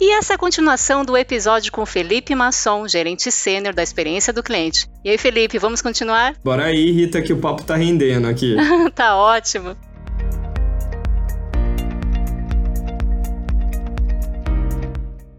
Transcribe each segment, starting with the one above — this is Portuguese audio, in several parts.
E essa é a continuação do episódio com Felipe Masson, gerente sênior da experiência do cliente. E aí, Felipe, vamos continuar? Bora aí, Rita, que o papo tá rendendo aqui. tá ótimo.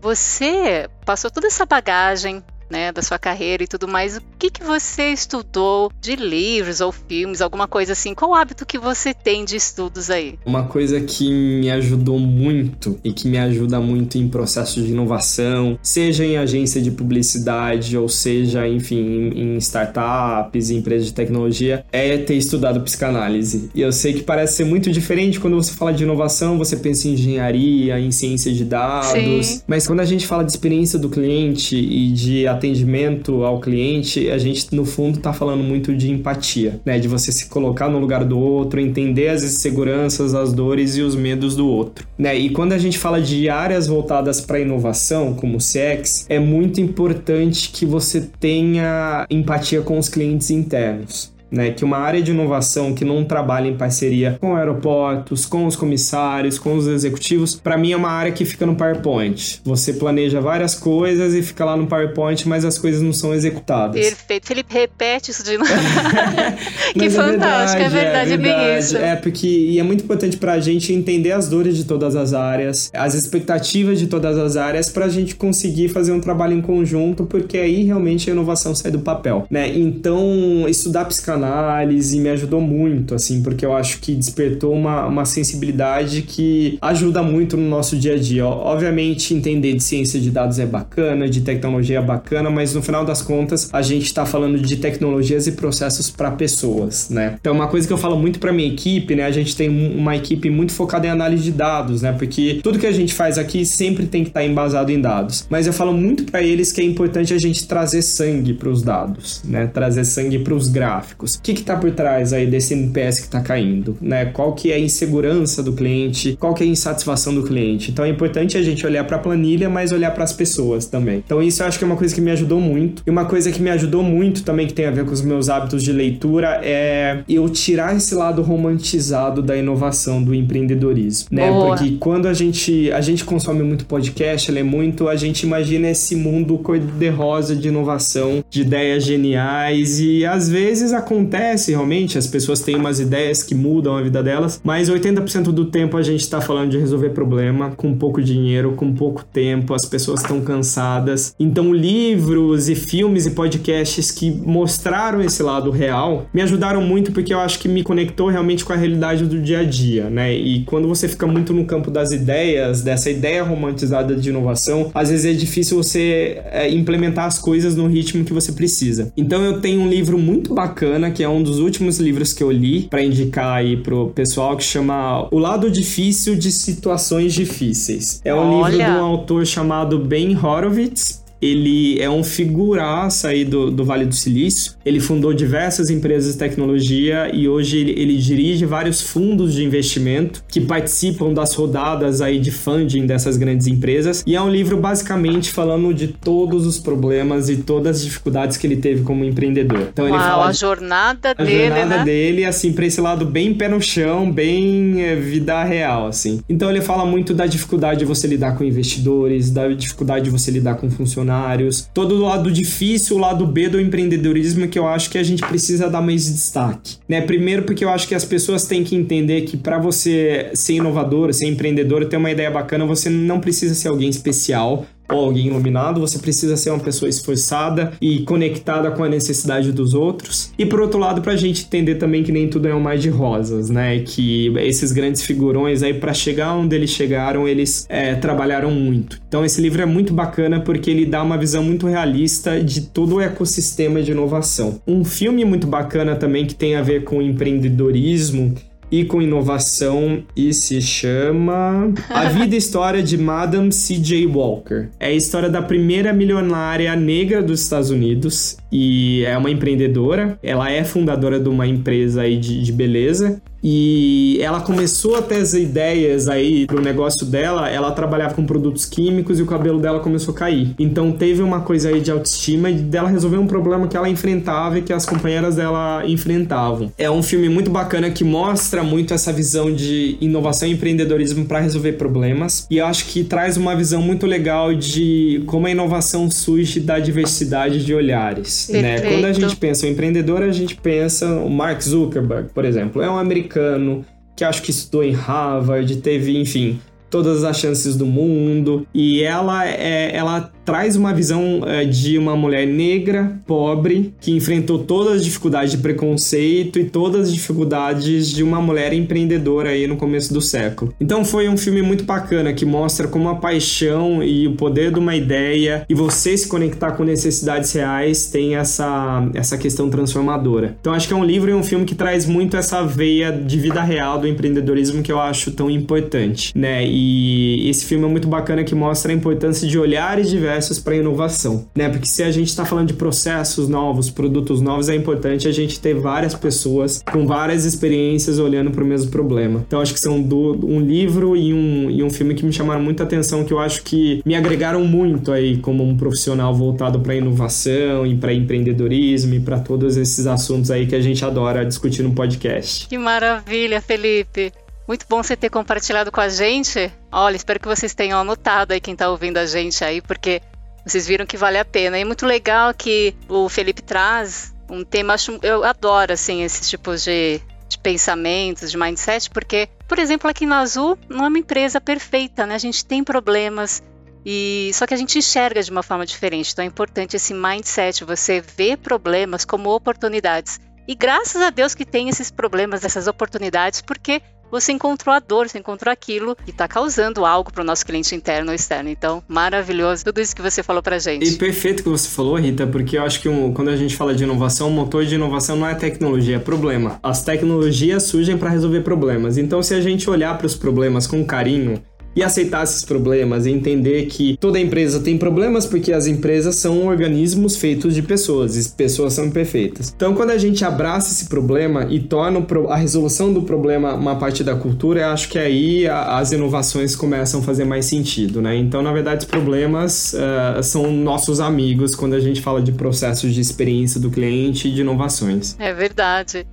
Você passou toda essa bagagem né, da sua carreira e tudo mais, o que, que você estudou de livros ou filmes, alguma coisa assim? Qual o hábito que você tem de estudos aí? Uma coisa que me ajudou muito e que me ajuda muito em processos de inovação, seja em agência de publicidade ou seja, enfim, em startups, em empresas de tecnologia, é ter estudado psicanálise. E eu sei que parece ser muito diferente quando você fala de inovação, você pensa em engenharia, em ciência de dados, Sim. mas quando a gente fala de experiência do cliente e de atendimento ao cliente, a gente no fundo está falando muito de empatia, né? De você se colocar no lugar do outro, entender as inseguranças, as dores e os medos do outro, né? E quando a gente fala de áreas voltadas para inovação, como o CX, é muito importante que você tenha empatia com os clientes internos né? Que uma área de inovação que não trabalha em parceria com aeroportos, com os comissários, com os executivos, para mim é uma área que fica no PowerPoint. Você planeja várias coisas e fica lá no PowerPoint, mas as coisas não são executadas. Perfeito. Felipe, repete isso de novo. que é fantástico, é verdade, é verdade, é bem isso. É, porque e é muito importante para a gente entender as dores de todas as áreas, as expectativas de todas as áreas, para a gente conseguir fazer um trabalho em conjunto, porque aí realmente a inovação sai do papel, né? Então, estudar psicanálise análise me ajudou muito, assim, porque eu acho que despertou uma, uma sensibilidade que ajuda muito no nosso dia a dia. Obviamente, entender de ciência de dados é bacana, de tecnologia é bacana, mas no final das contas, a gente está falando de tecnologias e processos para pessoas, né? Então, uma coisa que eu falo muito para minha equipe, né? A gente tem uma equipe muito focada em análise de dados, né? Porque tudo que a gente faz aqui sempre tem que estar tá embasado em dados. Mas eu falo muito para eles que é importante a gente trazer sangue para os dados, né? Trazer sangue para os gráficos. O que está por trás aí desse NPS que está caindo? Né? Qual que é a insegurança do cliente? Qual que é a insatisfação do cliente? Então é importante a gente olhar para a planilha, mas olhar para as pessoas também. Então isso eu acho que é uma coisa que me ajudou muito. E uma coisa que me ajudou muito também, que tem a ver com os meus hábitos de leitura, é eu tirar esse lado romantizado da inovação, do empreendedorismo. Né? Porque quando a gente, a gente consome muito podcast, é muito, a gente imagina esse mundo cor-de-rosa de inovação, de ideias geniais, e às vezes acontece acontece realmente, as pessoas têm umas ideias que mudam a vida delas, mas 80% do tempo a gente está falando de resolver problema com pouco dinheiro, com pouco tempo, as pessoas estão cansadas. Então, livros e filmes e podcasts que mostraram esse lado real me ajudaram muito porque eu acho que me conectou realmente com a realidade do dia a dia, né? E quando você fica muito no campo das ideias, dessa ideia romantizada de inovação, às vezes é difícil você é, implementar as coisas no ritmo que você precisa. Então, eu tenho um livro muito bacana que é um dos últimos livros que eu li para indicar aí pro pessoal que chama O Lado Difícil de Situações Difíceis. É um Olha. livro de um autor chamado Ben Horowitz ele é um figuraça aí do, do Vale do Silício. Ele fundou diversas empresas de tecnologia e hoje ele, ele, dirige vários fundos de investimento que participam das rodadas aí de funding dessas grandes empresas. E é um livro basicamente falando de todos os problemas e todas as dificuldades que ele teve como empreendedor. Então Uau, ele fala a jornada a dele, jornada né? dele, assim, para esse lado bem pé no chão, bem é, vida real, assim. Então ele fala muito da dificuldade de você lidar com investidores, da dificuldade de você lidar com funcionários funcionários, todo o lado difícil, o lado B do empreendedorismo que eu acho que a gente precisa dar mais destaque, né? Primeiro porque eu acho que as pessoas têm que entender que para você ser inovador, ser empreendedor, ter uma ideia bacana, você não precisa ser alguém especial, ou alguém iluminado, você precisa ser uma pessoa esforçada e conectada com a necessidade dos outros. E por outro lado, pra gente entender também que nem tudo é um mar de rosas, né? Que esses grandes figurões aí, para chegar onde eles chegaram, eles é, trabalharam muito. Então esse livro é muito bacana porque ele dá uma visão muito realista de todo o ecossistema de inovação. Um filme muito bacana também que tem a ver com empreendedorismo e com inovação e se chama A Vida e História de Madame C.J. Walker. É a história da primeira milionária negra dos Estados Unidos e é uma empreendedora. Ela é fundadora de uma empresa aí de, de beleza e ela começou a ter as ideias aí pro negócio dela, ela trabalhava com produtos químicos e o cabelo dela começou a cair. Então teve uma coisa aí de autoestima e dela resolver um problema que ela enfrentava e que as companheiras dela enfrentavam. É um filme muito bacana que mostra muito essa visão de inovação e empreendedorismo para resolver problemas e eu acho que traz uma visão muito legal de como a inovação surge da diversidade de olhares, né? Quando a gente pensa o empreendedor, a gente pensa o Mark Zuckerberg, por exemplo, é um americano americano que acho que estudou em Harvard, teve, enfim, todas as chances do mundo. E ela é, ela traz uma visão é, de uma mulher negra, pobre, que enfrentou todas as dificuldades de preconceito e todas as dificuldades de uma mulher empreendedora aí no começo do século. Então foi um filme muito bacana que mostra como a paixão e o poder de uma ideia e você se conectar com necessidades reais tem essa, essa questão transformadora. Então acho que é um livro e um filme que traz muito essa veia de vida real do empreendedorismo que eu acho tão importante, né? E esse filme é muito bacana que mostra a importância de olhares diversos processos para inovação, né? Porque se a gente está falando de processos novos, produtos novos, é importante a gente ter várias pessoas com várias experiências olhando para o mesmo problema. Então acho que são do, um livro e um, e um filme que me chamaram muita atenção, que eu acho que me agregaram muito aí como um profissional voltado para inovação e para empreendedorismo e para todos esses assuntos aí que a gente adora discutir no podcast. Que maravilha, Felipe! Muito bom você ter compartilhado com a gente. Olha, espero que vocês tenham anotado aí quem está ouvindo a gente aí, porque vocês viram que vale a pena. E é muito legal que o Felipe traz um tema, eu adoro assim esses tipos de, de pensamentos, de mindset, porque, por exemplo, aqui na Azul não é uma empresa perfeita, né? A gente tem problemas e só que a gente enxerga de uma forma diferente. Então é importante esse mindset, você vê problemas como oportunidades. E graças a Deus que tem esses problemas, essas oportunidades, porque você encontrou a dor, você encontrou aquilo que está causando algo para o nosso cliente interno ou externo. Então, maravilhoso tudo isso que você falou para gente. E perfeito que você falou, Rita, porque eu acho que um, quando a gente fala de inovação, o motor de inovação não é tecnologia, é problema. As tecnologias surgem para resolver problemas. Então, se a gente olhar para os problemas com carinho, e aceitar esses problemas e entender que toda empresa tem problemas porque as empresas são organismos feitos de pessoas e pessoas são imperfeitas. Então, quando a gente abraça esse problema e torna a resolução do problema uma parte da cultura, eu acho que aí as inovações começam a fazer mais sentido, né? Então, na verdade, os problemas uh, são nossos amigos quando a gente fala de processos de experiência do cliente e de inovações. É verdade.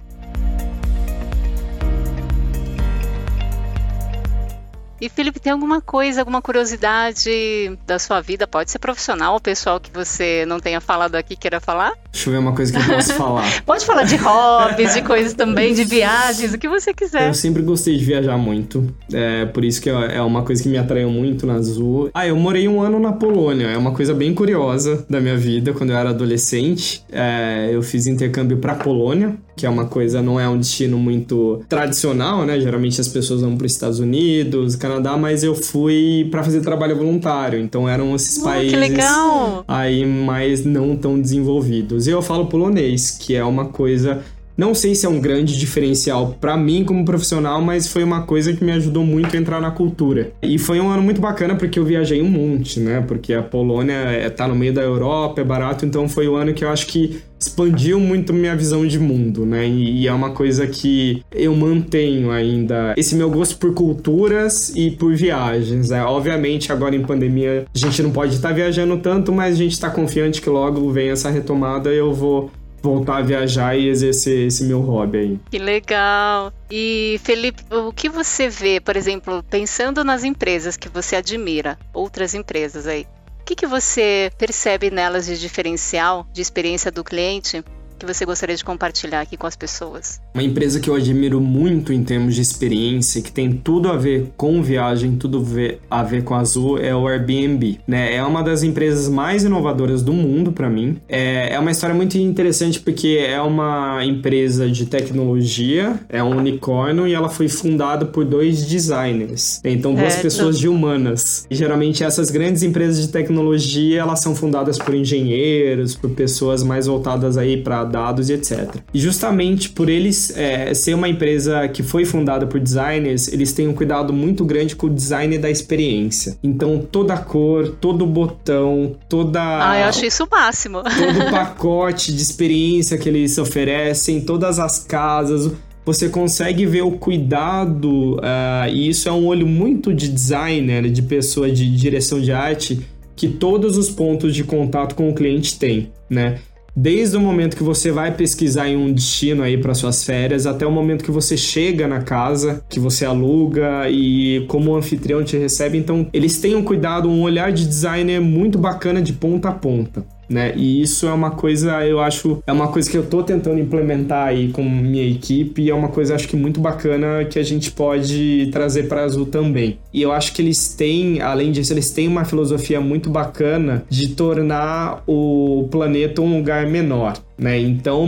E Felipe, tem alguma coisa, alguma curiosidade da sua vida? Pode ser profissional ou pessoal que você não tenha falado aqui queira falar? Deixa eu ver uma coisa que eu posso falar. Pode falar de hobbies, de coisas também, de viagens, o que você quiser. Eu sempre gostei de viajar muito. É por isso que é uma coisa que me atraiu muito na Azul. Ah, eu morei um ano na Polônia. É uma coisa bem curiosa da minha vida. Quando eu era adolescente, é, eu fiz intercâmbio pra Polônia que é uma coisa, não é um destino muito tradicional, né? Geralmente as pessoas vão para os Estados Unidos, Canadá, mas eu fui para fazer trabalho voluntário, então eram esses oh, países aí mais não tão desenvolvidos. E eu falo polonês, que é uma coisa não sei se é um grande diferencial para mim como profissional, mas foi uma coisa que me ajudou muito a entrar na cultura. E foi um ano muito bacana porque eu viajei um monte, né? Porque a Polônia é, tá no meio da Europa, é barato, então foi o um ano que eu acho que expandiu muito minha visão de mundo, né? E, é uma coisa que eu mantenho ainda esse meu gosto por culturas e por viagens. Né? Obviamente, agora em pandemia, a gente não pode estar viajando tanto, mas a gente está confiante que logo vem essa retomada e eu vou voltar a viajar e exercer esse meu hobby aí. Que legal! E Felipe, o que você vê, por exemplo, pensando nas empresas que você admira, outras empresas aí, o que, que você percebe nelas de diferencial, de experiência do cliente, que você gostaria de compartilhar aqui com as pessoas? Uma empresa que eu admiro muito em termos de experiência, que tem tudo a ver com viagem, tudo a ver com Azul, é o Airbnb. Né? É uma das empresas mais inovadoras do mundo para mim. É, é uma história muito interessante porque é uma empresa de tecnologia, é um unicórnio e ela foi fundada por dois designers. Então, duas é, pessoas de humanas. E geralmente essas grandes empresas de tecnologia, elas são fundadas por engenheiros, por pessoas mais voltadas aí para dados e etc. E justamente por eles é, ser uma empresa que foi fundada por designers, eles têm um cuidado muito grande com o design da experiência. Então, toda a cor, todo o botão, toda. Ah, eu acho isso o máximo. Todo o pacote de experiência que eles oferecem, todas as casas você consegue ver o cuidado, uh, e isso é um olho muito de designer, de pessoa de direção de arte, que todos os pontos de contato com o cliente têm, né? Desde o momento que você vai pesquisar em um destino aí para suas férias, até o momento que você chega na casa, que você aluga e como o anfitrião te recebe. Então, eles têm um cuidado, um olhar de designer muito bacana de ponta a ponta né? E isso é uma coisa, eu acho, é uma coisa que eu tô tentando implementar aí com minha equipe e é uma coisa acho que muito bacana que a gente pode trazer para Azul também. E eu acho que eles têm, além disso, eles têm uma filosofia muito bacana de tornar o planeta um lugar menor. Né? Então,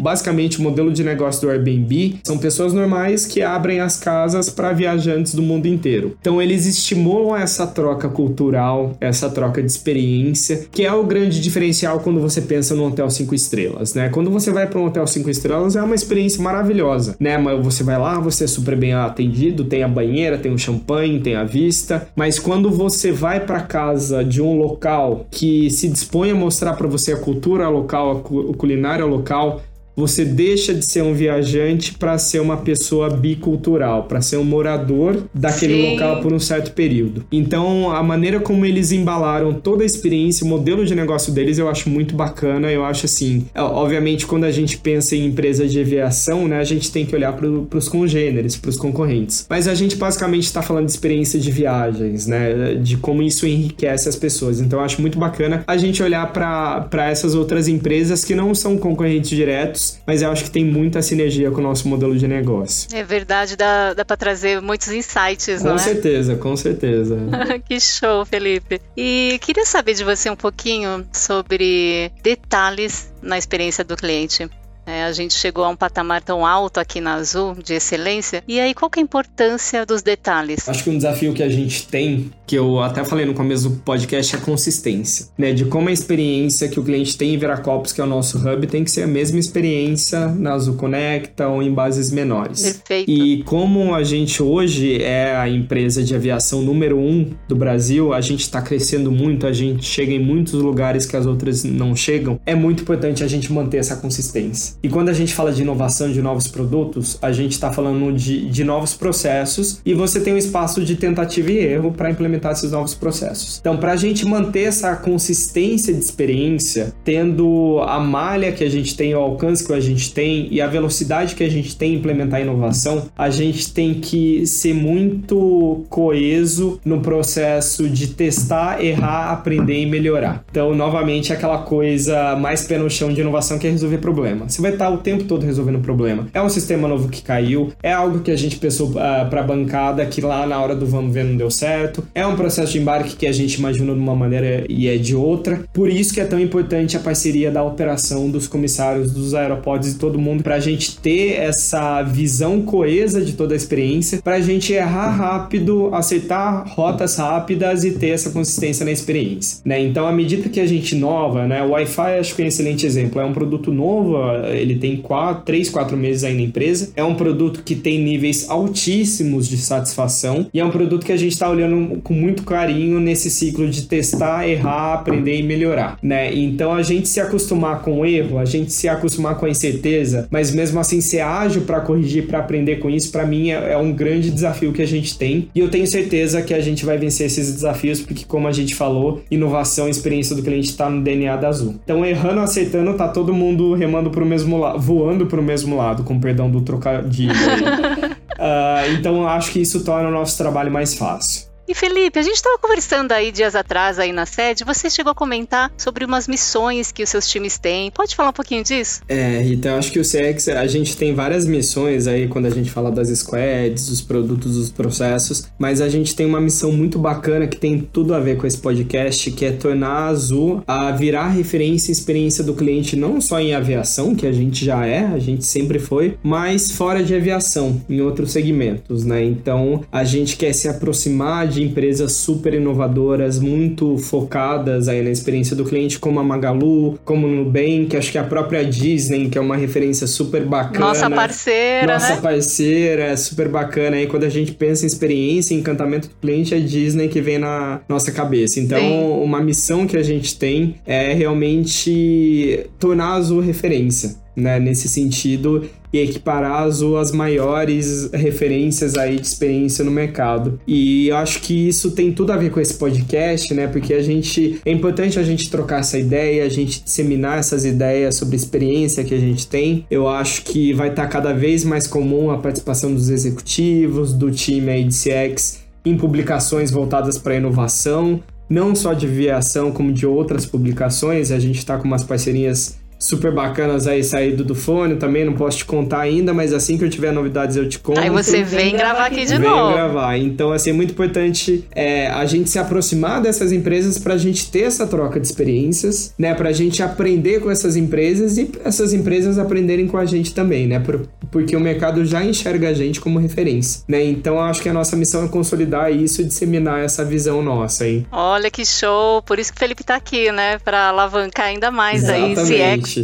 basicamente, o modelo de negócio do Airbnb são pessoas normais que abrem as casas para viajantes do mundo inteiro. Então, eles estimulam essa troca cultural, essa troca de experiência, que é o grande diferencial quando você pensa no hotel 5 estrelas. Né? Quando você vai para um hotel 5 estrelas, é uma experiência maravilhosa. Né? Mas você vai lá, você é super bem atendido, tem a banheira, tem o champanhe, tem a vista. Mas quando você vai para casa de um local que se dispõe a mostrar para você a cultura local, a culinária local você deixa de ser um viajante para ser uma pessoa bicultural, para ser um morador daquele Sim. local por um certo período. Então, a maneira como eles embalaram toda a experiência, o modelo de negócio deles, eu acho muito bacana. Eu acho assim, obviamente, quando a gente pensa em empresa de aviação, né, a gente tem que olhar para os congêneres, para os concorrentes. Mas a gente basicamente está falando de experiência de viagens, né, de como isso enriquece as pessoas. Então, eu acho muito bacana a gente olhar para essas outras empresas que não são concorrentes diretos mas eu acho que tem muita sinergia com o nosso modelo de negócio. É verdade, dá, dá para trazer muitos insights, com não é? Com certeza, com certeza. que show, Felipe. E queria saber de você um pouquinho sobre detalhes na experiência do cliente. É, a gente chegou a um patamar tão alto aqui na Azul de excelência. E aí, qual que é a importância dos detalhes? Acho que um desafio que a gente tem, que eu até falei no começo do podcast, é a consistência, né? De como a experiência que o cliente tem em Viracopos, que é o nosso hub, tem que ser a mesma experiência na Azul Conecta ou em bases menores. Perfeito. E como a gente hoje é a empresa de aviação número um do Brasil, a gente está crescendo muito, a gente chega em muitos lugares que as outras não chegam, é muito importante a gente manter essa consistência. E quando a gente fala de inovação, de novos produtos, a gente está falando de, de novos processos e você tem um espaço de tentativa e erro para implementar esses novos processos. Então, para a gente manter essa consistência de experiência, tendo a malha que a gente tem, o alcance que a gente tem e a velocidade que a gente tem em implementar inovação, a gente tem que ser muito coeso no processo de testar, errar, aprender e melhorar. Então, novamente, aquela coisa mais pé no chão de inovação que é resolver problema. Você vai estar o tempo todo resolvendo problema. É um sistema novo que caiu, é algo que a gente pensou uh, ah, para a bancada que lá na hora do vamos ver não deu certo, é um processo de embarque que a gente imaginou de uma maneira e é de outra. Por isso que é tão importante a parceria da operação dos comissários dos aeroportos e todo mundo para a gente ter essa visão coesa de toda a experiência, para a gente errar rápido, aceitar rotas rápidas e ter essa consistência na experiência, né? Então, à medida que a gente inova, né, o Wi-Fi acho que é um excelente exemplo, é um produto novo, ele tem 4, 3, 4 meses aí na empresa. É um produto que tem níveis altíssimos de satisfação e é um produto que a gente está olhando com muito carinho nesse ciclo de testar, errar, aprender e melhorar, né? Então a gente se acostumar com o erro, a gente se acostumar com a incerteza, mas mesmo assim ser ágil para corrigir, para aprender com isso, para mim é, é um grande desafio que a gente tem e eu tenho certeza que a gente vai vencer esses desafios porque como a gente falou, inovação, experiência do cliente está no DNA da Azul. Então errando, acertando, tá todo mundo remando pro mesmo lado, voando pro mesmo lado, com perdão do trocadilho. uh, então eu acho que isso torna o nosso trabalho mais fácil. E Felipe, a gente estava conversando aí dias atrás aí na sede, você chegou a comentar sobre umas missões que os seus times têm. Pode falar um pouquinho disso? É, Rita, eu acho que o CX, a gente tem várias missões aí quando a gente fala das squads, dos produtos, dos processos, mas a gente tem uma missão muito bacana que tem tudo a ver com esse podcast, que é tornar a Azul a virar referência e experiência do cliente não só em aviação, que a gente já é, a gente sempre foi, mas fora de aviação, em outros segmentos, né? Então, a gente quer se aproximar de de empresas super inovadoras, muito focadas aí na experiência do cliente, como a Magalu, como o Nubank, acho que a própria Disney, que é uma referência super bacana. Nossa parceira, Nossa né? parceira, é super bacana. Aí quando a gente pensa em experiência, encantamento do cliente, é Disney que vem na nossa cabeça. Então, Sim. uma missão que a gente tem é realmente tornar a Azul referência né, nesse sentido e equiparar a Azul às maiores referências aí de experiência no mercado. E eu acho que isso tem tudo a ver com esse podcast, né? Porque a gente é importante a gente trocar essa ideia, a gente disseminar essas ideias sobre experiência que a gente tem. Eu acho que vai estar cada vez mais comum a participação dos executivos, do time aí de CX em publicações voltadas para inovação, não só de aviação como de outras publicações. A gente está com umas parcerias super bacanas aí saído do fone também, não posso te contar ainda, mas assim que eu tiver novidades eu te conto. Aí você vem gravar aqui de vem novo. gravar. Então, assim, é muito importante é, a gente se aproximar dessas empresas pra gente ter essa troca de experiências, né? Pra gente aprender com essas empresas e essas empresas aprenderem com a gente também, né? Por, porque o mercado já enxerga a gente como referência, né? Então, acho que a nossa missão é consolidar isso e disseminar essa visão nossa, hein? Olha que show! Por isso que o Felipe tá aqui, né? Pra alavancar ainda mais Exatamente. aí, se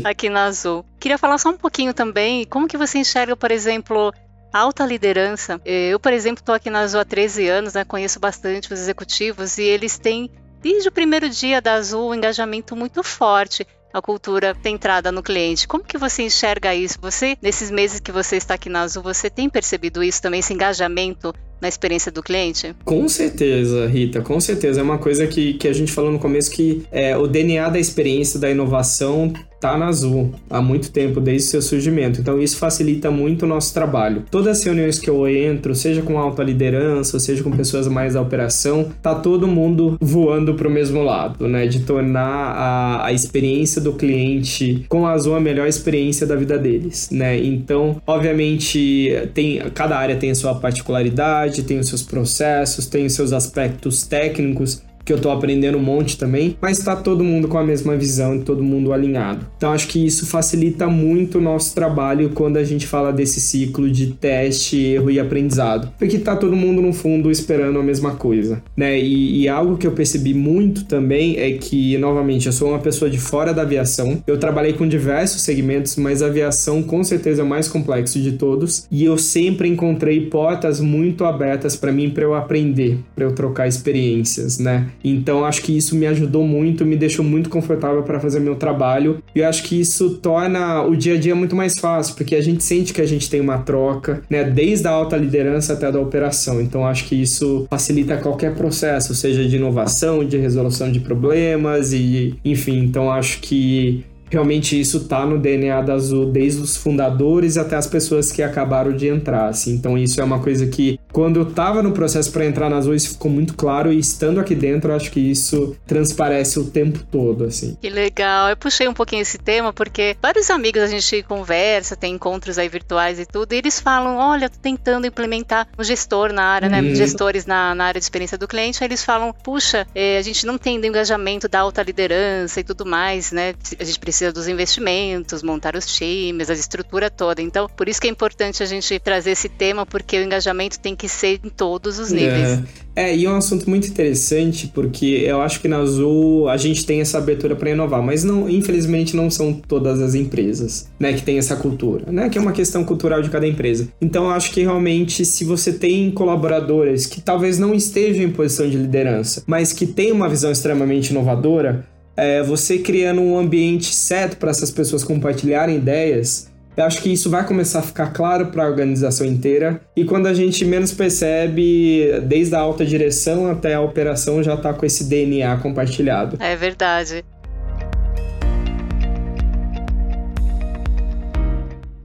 aqui na Azul. Queria falar só um pouquinho também, como que você enxerga, por exemplo, alta liderança. Eu, por exemplo, estou aqui na Azul há 13 anos, né, conheço bastante os executivos e eles têm, desde o primeiro dia da Azul, um engajamento muito forte a cultura centrada no cliente. Como que você enxerga isso? Você, nesses meses que você está aqui na Azul, você tem percebido isso também, esse engajamento na experiência do cliente? Com certeza, Rita, com certeza. É uma coisa que, que a gente falou no começo que é, o DNA da experiência, da inovação, tá na Azul há muito tempo, desde seu surgimento. Então isso facilita muito o nosso trabalho. Todas as reuniões que eu entro, seja com alta liderança, seja com pessoas mais da operação, tá todo mundo voando para o mesmo lado, né? De tornar a, a experiência do cliente com a Azul a melhor experiência da vida deles, né? Então, obviamente, tem cada área tem a sua particularidade, tem os seus processos, tem os seus aspectos técnicos que eu tô aprendendo um monte também, mas tá todo mundo com a mesma visão e todo mundo alinhado. Então acho que isso facilita muito o nosso trabalho quando a gente fala desse ciclo de teste, erro e aprendizado, porque tá todo mundo no fundo esperando a mesma coisa, né? E, e algo que eu percebi muito também é que, novamente, eu sou uma pessoa de fora da aviação, eu trabalhei com diversos segmentos, mas a aviação com certeza é o mais complexo de todos, e eu sempre encontrei portas muito abertas para mim para eu aprender, para eu trocar experiências, né? Então acho que isso me ajudou muito, me deixou muito confortável para fazer meu trabalho. E eu acho que isso torna o dia a dia muito mais fácil, porque a gente sente que a gente tem uma troca, né, desde a alta liderança até a da operação. Então acho que isso facilita qualquer processo, seja de inovação, de resolução de problemas e, enfim, então acho que realmente isso tá no DNA da Azul desde os fundadores até as pessoas que acabaram de entrar, assim. Então isso é uma coisa que quando eu tava no processo para entrar na Azul isso ficou muito claro e estando aqui dentro acho que isso transparece o tempo todo, assim. Que legal. Eu puxei um pouquinho esse tema porque vários amigos a gente conversa, tem encontros aí virtuais e tudo, e eles falam, olha, tô tentando implementar um gestor na área, né, uhum. gestores na, na, área de experiência do cliente, aí eles falam, puxa, é, a gente não tem o engajamento da alta liderança e tudo mais, né, a gente precisa precisa dos investimentos, montar os times, a estrutura toda. Então, por isso que é importante a gente trazer esse tema, porque o engajamento tem que ser em todos os níveis. É, é e é um assunto muito interessante, porque eu acho que na Azul a gente tem essa abertura para inovar, mas não, infelizmente não são todas as empresas, né, que tem essa cultura, né, que é uma questão cultural de cada empresa. Então, eu acho que realmente se você tem colaboradores que talvez não estejam em posição de liderança, mas que têm uma visão extremamente inovadora, é, você criando um ambiente certo para essas pessoas compartilharem ideias, eu acho que isso vai começar a ficar claro para a organização inteira. E quando a gente menos percebe, desde a alta direção até a operação já está com esse DNA compartilhado. É verdade.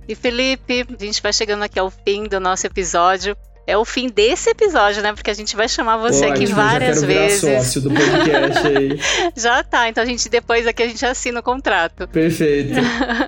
E Felipe, a gente vai chegando aqui ao fim do nosso episódio é o fim desse episódio, né? Porque a gente vai chamar você Pô, aqui várias já vezes. Virar sócio do podcast aí. já tá, então a gente depois aqui a gente assina o contrato. Perfeito.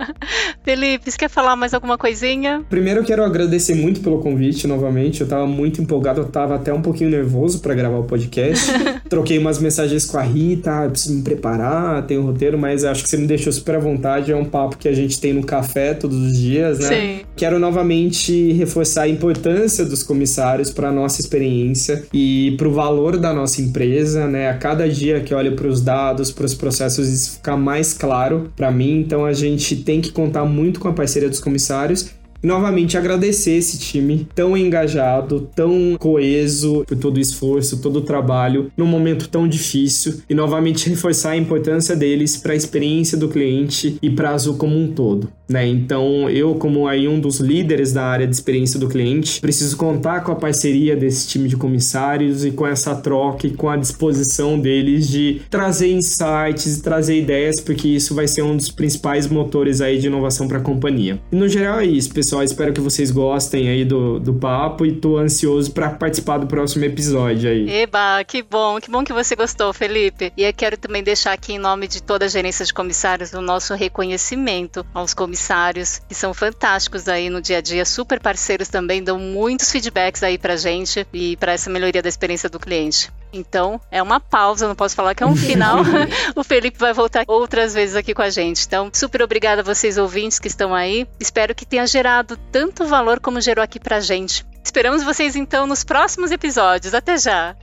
Felipe, você quer falar mais alguma coisinha? Primeiro eu quero agradecer muito pelo convite novamente. Eu tava muito empolgado, eu tava até um pouquinho nervoso para gravar o podcast. Troquei umas mensagens com a Rita, ah, preciso me preparar, tem um roteiro, mas acho que você me deixou super à vontade. É um papo que a gente tem no café todos os dias, né? Sim. Quero novamente reforçar a importância dos comissários comissários para nossa experiência e para o valor da nossa empresa, né? A cada dia que olho para os dados, para os processos, isso fica mais claro para mim. Então a gente tem que contar muito com a parceria dos comissários novamente agradecer esse time tão engajado, tão coeso por todo o esforço, todo o trabalho num momento tão difícil e novamente reforçar a importância deles para a experiência do cliente e para Azul como um todo. Né? Então, eu, como aí um dos líderes da área de experiência do cliente, preciso contar com a parceria desse time de comissários e com essa troca e com a disposição deles de trazer insights e trazer ideias, porque isso vai ser um dos principais motores aí de inovação para a companhia. E no geral é isso, pessoal pessoal. Espero que vocês gostem aí do, do papo e tô ansioso para participar do próximo episódio aí. Eba, que bom, que bom que você gostou, Felipe. E eu quero também deixar aqui em nome de toda a gerência de comissários o nosso reconhecimento aos comissários, que são fantásticos aí no dia a dia, super parceiros também, dão muitos feedbacks aí pra gente e para essa melhoria da experiência do cliente. Então, é uma pausa, não posso falar que é um final. o Felipe vai voltar outras vezes aqui com a gente. Então, super obrigada a vocês ouvintes que estão aí. Espero que tenha gerado tanto valor como gerou aqui pra gente. Esperamos vocês então nos próximos episódios. Até já!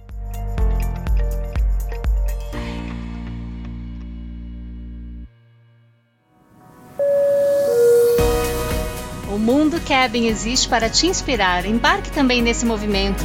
O Mundo Cabin existe para te inspirar. Embarque também nesse movimento